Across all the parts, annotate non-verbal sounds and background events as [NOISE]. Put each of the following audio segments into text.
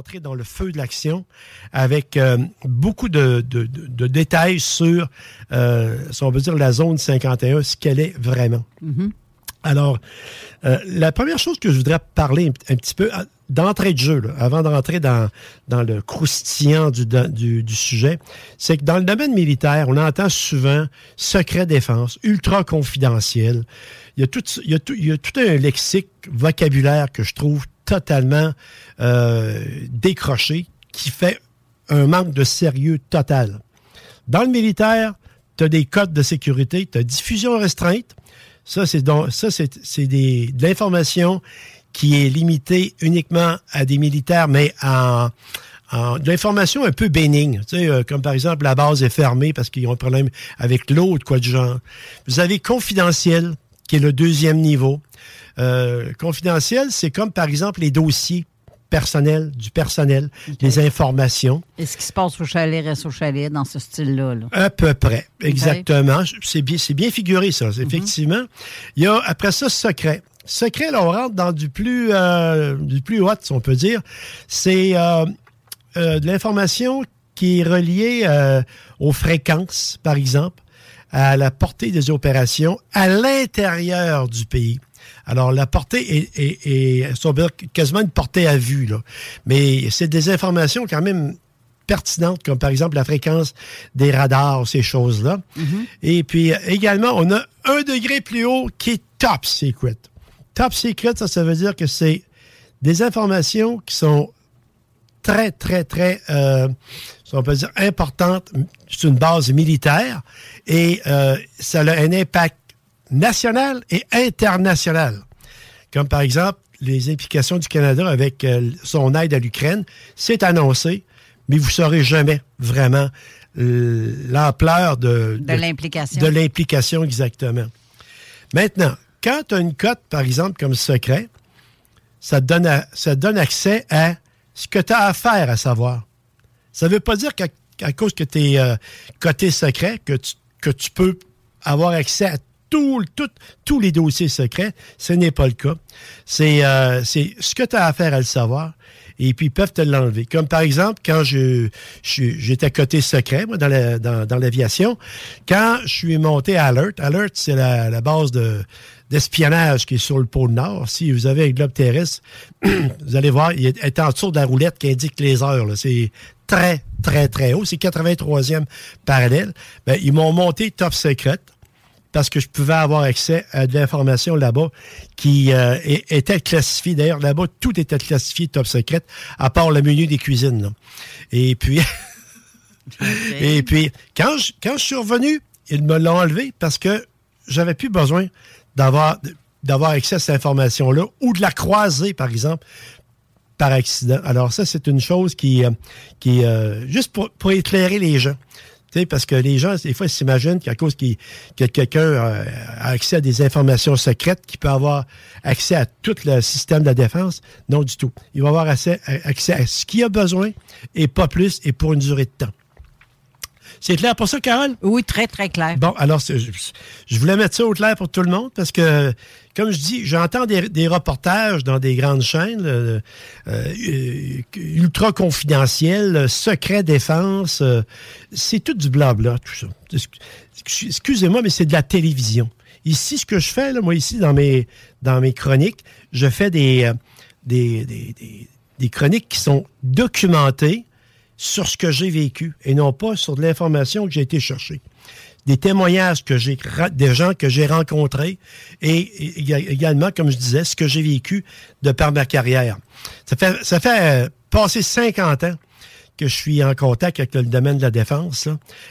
rentrer dans le feu de l'action avec euh, beaucoup de, de- de- de détails sur, euh, si on veut dire, la zone 51, ce qu'elle est vraiment. Alors, euh, la première chose que je voudrais parler un, un petit peu à- d'entrée de jeu, là, avant d'entrer dans, dans le croustillant du, du, du sujet, c'est que dans le domaine militaire, on entend souvent secret défense, ultra confidentiel. Il y a tout, il y a tout, il y a tout un lexique vocabulaire que je trouve totalement euh, décroché, qui fait un manque de sérieux total. Dans le militaire, tu as des codes de sécurité, tu as diffusion restreinte. Ça, c'est de l'information qui est limitée uniquement à des militaires, mais en, de l'information un peu bénigne. Tu sais, euh, comme par exemple, la base est fermée parce qu'ils ont un problème avec l'eau ou de quoi du genre. Vous avez confidentiel, qui est le deuxième niveau. Euh, confidentiel, c'est comme par exemple les dossiers personnels, du personnel, les informations. Et ce qui se passe au chalet reste au chalet dans ce style-là. là. À peu près, exactement. C'est bien, bien figuré, ça, effectivement. Il y a, après ça, secret. Secret, là, on rentre dans du plus, euh, du plus haut, si on peut dire. C'est euh, euh, de l'information qui est reliée aux fréquences, par exemple, à la portée des opérations à l'intérieur du pays. Alors, la portée est, est- est- quasiment une portée à vue, là. Mais c'est des informations quand même pertinentes, comme par exemple la fréquence des radars, ces choses-là. Et puis, également, on a un degré plus haut qui est top secret. Top secret, ça, ça veut dire que c'est des informations qui sont très, très, très, euh, si on peut dire, importantes sur une base militaire et euh, ça a un impact national et international. Comme par exemple, les implications du Canada avec euh, son aide à l'Ukraine, c'est annoncé, mais vous ne saurez jamais vraiment euh, l'ampleur de, De l'implication. De l'implication, exactement. Maintenant, quand tu as une cote, par exemple, comme secret, ça te donne, à- ça te donne accès à ce que tu as à faire à savoir. Ça ne veut pas dire qu'à cause que tu es coté secret, que tu, peux avoir accès à tous les dossiers secrets. Ce n'est pas le cas. C'est euh, ce que tu as à faire à le savoir. Et puis, ils peuvent te l'enlever. Comme par exemple, quand je, j'étais côté secret, moi, dans, la- dans, dans l'aviation, quand je suis monté à Alert, Alert, c'est la, la base de, d'espionnage qui est sur le pôle Nord. Si vous avez un globe terrestre, [CLEARS THROAT] vous allez voir, il est en dessous de la roulette qui indique les heures. là. C'est très, très, très haut. C'est 83e parallèle. Ben, ils m'ont monté top secret parce que je pouvais avoir accès à de l'information là-bas qui euh, était classifiée. D'ailleurs, là-bas, tout était classifié top secret, à part le menu des cuisines. là. Et puis, [LAUGHS] et puis quand je, quand je suis revenu, ils me l'ont enlevé parce que j'avais plus besoin d'avoir d'avoir accès à cette information-là ou de la croiser, par exemple, par accident. Alors ça, c'est une chose qui, euh, qui euh, juste pour, pour éclairer les gens. Tu sais, parce que les gens, des fois, ils s'imaginent qu'à cause qu'il- que quelqu'un euh, a accès à des informations secrètes, qu'il peut avoir accès à tout le système de la défense. Non du tout. Il va avoir accès, accès à ce qu'il a besoin et pas plus et pour une durée de temps. C'est clair pour ça, Carole? Oui, très, très clair. Bon, alors, je, je voulais mettre ça au clair pour tout le monde parce que, comme je dis, j'entends des, des reportages dans des grandes chaînes euh, euh, ultra confidentiels, euh, secret défense. euh, c'est tout du blabla, tout ça. Excu- Excusez-moi, mais c'est de la télévision. Ici, ce que je fais, là, moi, ici, dans mes, dans mes chroniques, je fais euh, des, des, des, des chroniques qui sont documentées sur ce que j'ai vécu et non pas sur de l'information que j'ai été chercher. Des témoignages que j'ai, des gens que j'ai rencontrés et, également, comme je disais, ce que j'ai vécu de par ma carrière. Ça fait, ça fait euh, passer 50 ans que je suis en contact avec le domaine de la défense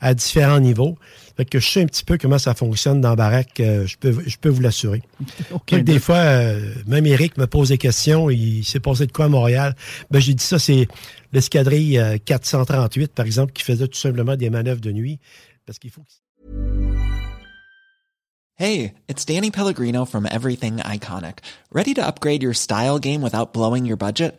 à différents niveaux. Fait que je sais un petit peu comment ça fonctionne dans Barack, euh, je, peux, je peux vous l'assurer. [LAUGHS] des fois, euh, même Eric me pose des questions, il s'est passé de quoi à Montréal? Ben, j'ai dit ça, c'est l'escadrille 438, euh, par exemple, qui faisait tout simplement des manœuvres de nuit. Parce qu'il faut Hey, it's Danny Pellegrino from Everything Iconic. Ready to upgrade your style game without blowing your budget?